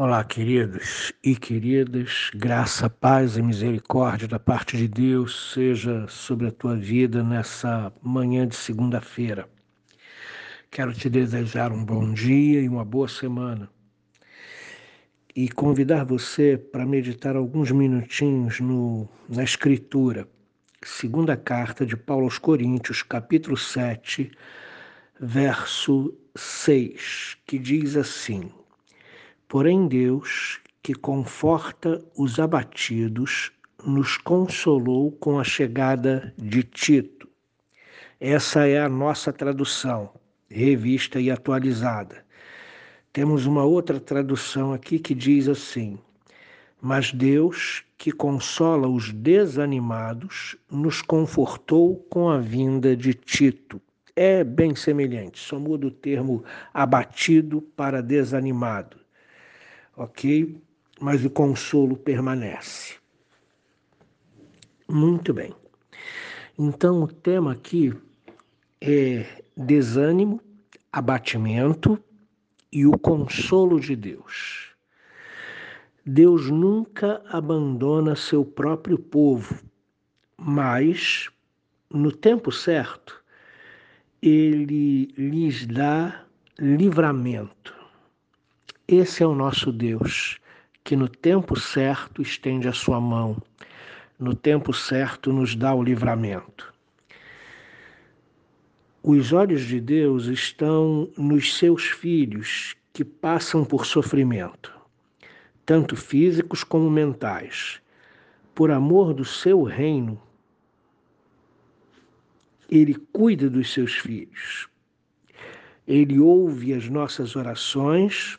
Olá, queridos e queridas, graça, paz e misericórdia da parte de Deus seja sobre a tua vida nessa manhã de segunda-feira. Quero te desejar um bom dia e uma boa semana e convidar você para meditar alguns minutinhos no, na Escritura, segunda carta de Paulo aos Coríntios, capítulo 7, verso 6, que diz assim. Porém, Deus, que conforta os abatidos, nos consolou com a chegada de Tito. Essa é a nossa tradução, revista e atualizada. Temos uma outra tradução aqui que diz assim: Mas Deus, que consola os desanimados, nos confortou com a vinda de Tito. É bem semelhante, só muda o termo abatido para desanimado ok? Mas o consolo permanece. Muito bem. Então, o tema aqui é desânimo, abatimento e o consolo de Deus. Deus nunca abandona seu próprio povo, mas, no tempo certo, ele lhes dá livramento. Esse é o nosso Deus, que no tempo certo estende a sua mão, no tempo certo nos dá o livramento. Os olhos de Deus estão nos seus filhos que passam por sofrimento, tanto físicos como mentais. Por amor do seu reino, ele cuida dos seus filhos. Ele ouve as nossas orações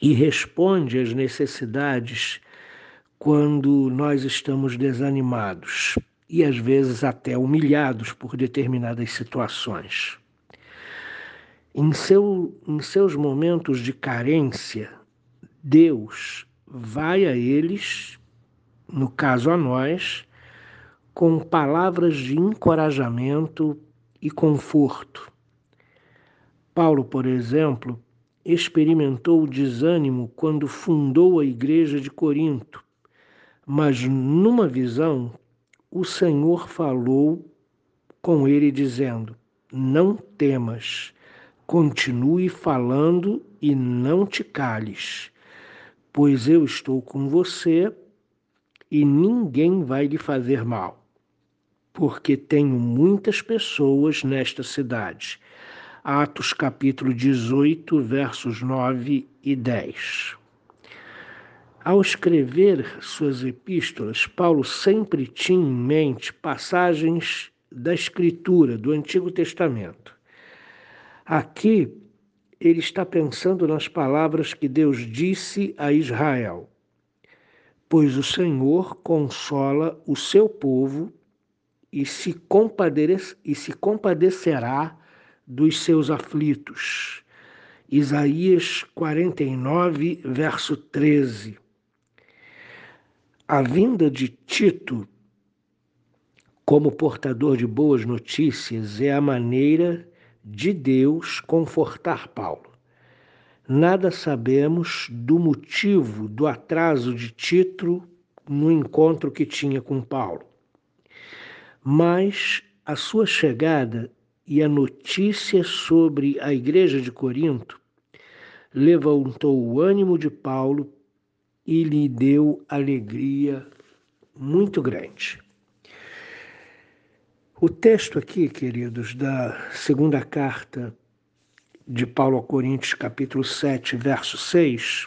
e responde às necessidades quando nós estamos desanimados e às vezes até humilhados por determinadas situações. Em, seu, em seus momentos de carência, Deus vai a eles, no caso a nós, com palavras de encorajamento e conforto. Paulo, por exemplo, experimentou o desânimo quando fundou a igreja de Corinto, mas numa visão, o Senhor falou com ele, dizendo: Não temas, continue falando e não te cales, pois eu estou com você e ninguém vai lhe fazer mal, porque tenho muitas pessoas nesta cidade Atos capítulo 18, versos 9 e 10. Ao escrever suas epístolas, Paulo sempre tinha em mente passagens da Escritura, do Antigo Testamento. Aqui, ele está pensando nas palavras que Deus disse a Israel: Pois o Senhor consola o seu povo e se, compadecerá dos seus aflitos. Isaías 49, verso 13. A vinda de Tito como portador de boas notícias é a maneira de Deus confortar Paulo. Nada sabemos do motivo do atraso de Tito no encontro que tinha com Paulo. Mas a sua chegada e a notícia sobre a igreja de Corinto levantou o ânimo de Paulo e lhe deu alegria muito grande. O texto aqui, queridos, da segunda carta de Paulo a Coríntios, capítulo 7, verso 6,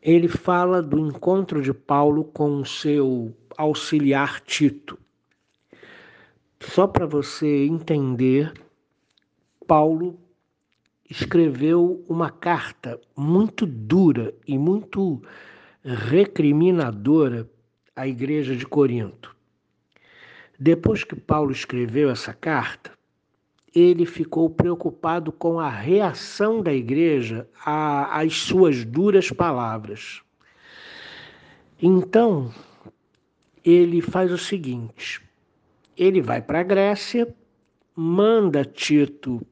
ele fala do encontro de Paulo com o seu auxiliar Tito. Só para você entender, Paulo escreveu uma carta muito dura e muito recriminadora à igreja de Corinto. Depois que Paulo escreveu essa carta, ele ficou preocupado com a reação da igreja às suas duras palavras. Então, ele faz o seguinte: ele vai para a Grécia, manda Tito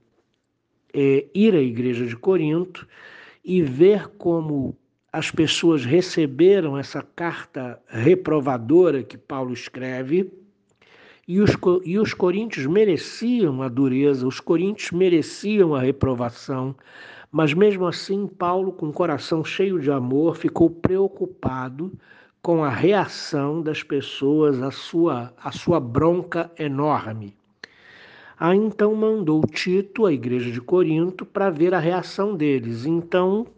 é, ir à igreja de Corinto e ver como as pessoas receberam essa carta reprovadora que Paulo escreve. E os, e os coríntios mereciam a dureza, os coríntios mereciam a reprovação, mas mesmo assim, Paulo, com o coração cheio de amor, ficou preocupado com a reação das pessoas à sua, à sua bronca enorme. Aí então mandou Tito à igreja de Corinto para ver a reação deles. Então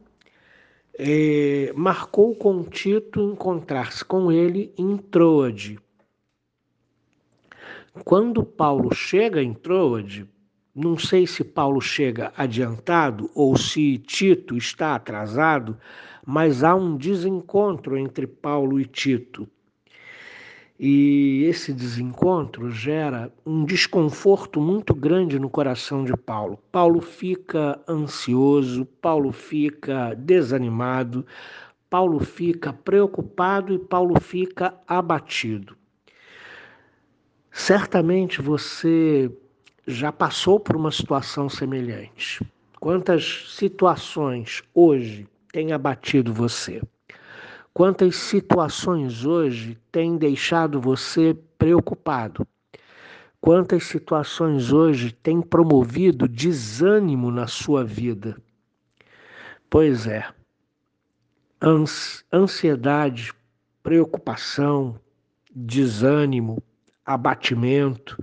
é, marcou com Tito encontrar-se com ele em Troade. Quando Paulo chega em Troade, não sei se Paulo chega adiantado ou se Tito está atrasado, mas há um desencontro entre Paulo e Tito. E esse desencontro gera um desconforto muito grande no coração de Paulo. Paulo fica ansioso, Paulo fica desanimado, Paulo fica preocupado e Paulo fica abatido. Certamente você já passou por uma situação semelhante. Quantas situações hoje têm abatido você? Quantas situações hoje têm deixado você preocupado? Quantas situações hoje têm promovido desânimo na sua vida? Pois é, ansiedade, preocupação, desânimo, abatimento,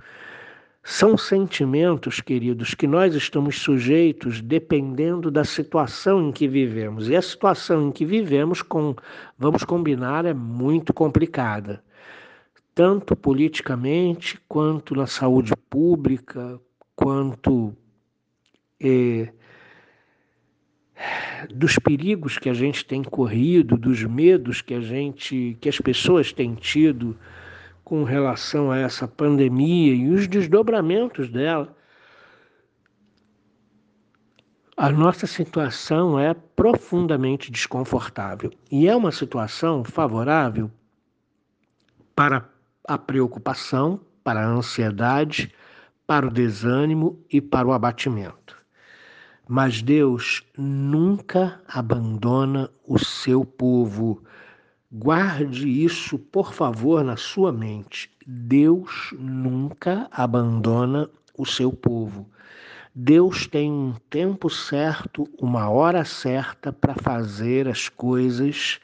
são sentimentos, queridos, que nós estamos sujeitos dependendo da situação em que vivemos. E a situação em que vivemos, com, vamos combinar, é muito complicada, tanto politicamente, quanto na saúde pública, quanto é, dos perigos que a gente tem corrido, dos medos que a gente, que as pessoas têm tido com relação a essa pandemia e os desdobramentos dela. A nossa situação é profundamente desconfortável e é uma situação favorável para a preocupação, para a ansiedade, para o desânimo e para o abatimento. Mas Deus nunca abandona o seu povo. Guarde isso, por favor, na sua mente. Deus nunca abandona o seu povo. Deus tem um tempo certo, uma hora certa para fazer as coisas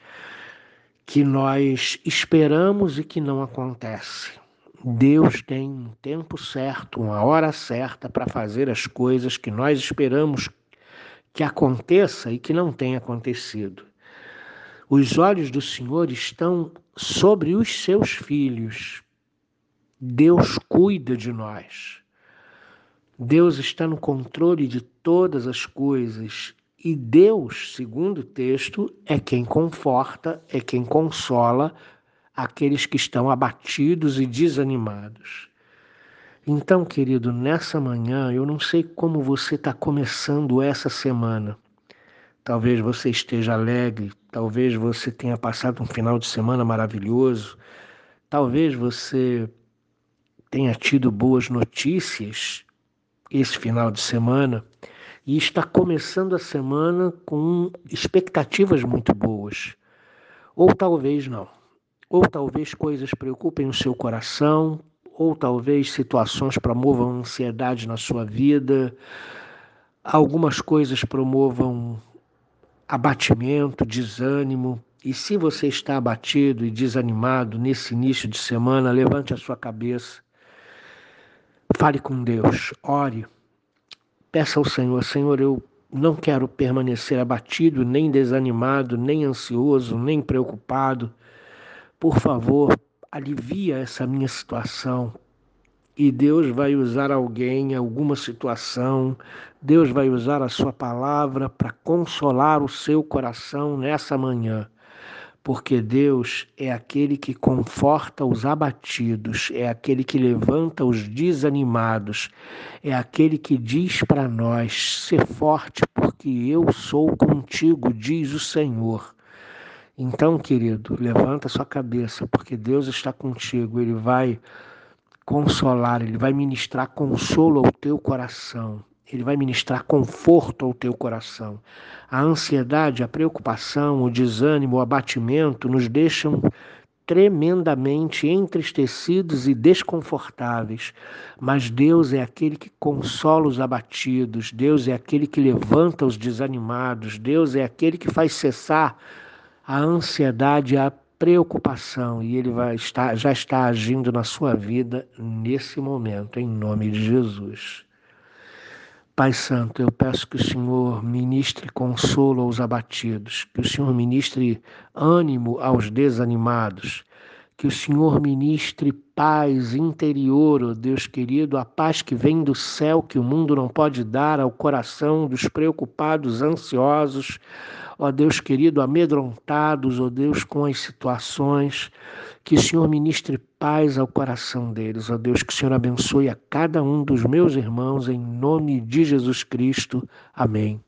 que nós esperamos e que não acontecem. Deus tem um tempo certo, uma hora certa para fazer as coisas que nós esperamos que aconteça e que não tem acontecido. Os olhos do Senhor estão sobre os seus filhos. Deus cuida de nós. Deus está no controle de todas as coisas. E Deus, segundo o texto, é quem conforta, é quem consola aqueles que estão abatidos e desanimados. Então, querido, nessa manhã, eu não sei como você está começando essa semana. Talvez você esteja alegre, talvez você tenha passado um final de semana maravilhoso, talvez você tenha tido boas notícias esse final de semana e está começando a semana com expectativas muito boas. Ou talvez não. Ou talvez coisas preocupem o seu coração, ou talvez situações promovam ansiedade na sua vida, algumas coisas promovam abatimento, desânimo. E se você está abatido e desanimado nesse início de semana, levante a sua cabeça, fale com Deus, ore, peça ao Senhor: Senhor, eu não quero permanecer abatido, nem desanimado, nem ansioso, nem preocupado. Por favor, alivia essa minha situação e Deus vai usar alguém, alguma situação, Deus vai usar a sua palavra para consolar o seu coração nessa manhã. Porque Deus é aquele que conforta os abatidos, é aquele que levanta os desanimados, é aquele que diz para nós: ser forte, porque eu sou contigo, diz o Senhor. Então, querido, levanta sua cabeça, porque Deus está contigo, Ele vai consolar, Ele vai ministrar consolo ao teu coração. Ele vai ministrar conforto ao teu coração. A ansiedade, a preocupação, o desânimo, o abatimento nos deixam tremendamente entristecidos e desconfortáveis, mas Deus é aquele que consola os abatidos, Deus é aquele que levanta os desanimados, Deus é aquele que faz cessar a ansiedade, a preocupação, e ele vai estar, já está agindo na sua vida nesse momento, em nome de Jesus. Pai Santo, eu peço que o Senhor ministre consolo aos abatidos, que o Senhor ministre ânimo aos desanimados, que o Senhor ministre paz interior, oh Deus querido, a paz que vem do céu que o mundo não pode dar ao coração dos preocupados, ansiosos, ó Deus querido, amedrontados, ó Deus, com as situações. Que o Senhor ministre paz ao coração deles, ó Deus, que o Senhor abençoe a cada um dos meus irmãos, em nome de Jesus Cristo. Amém.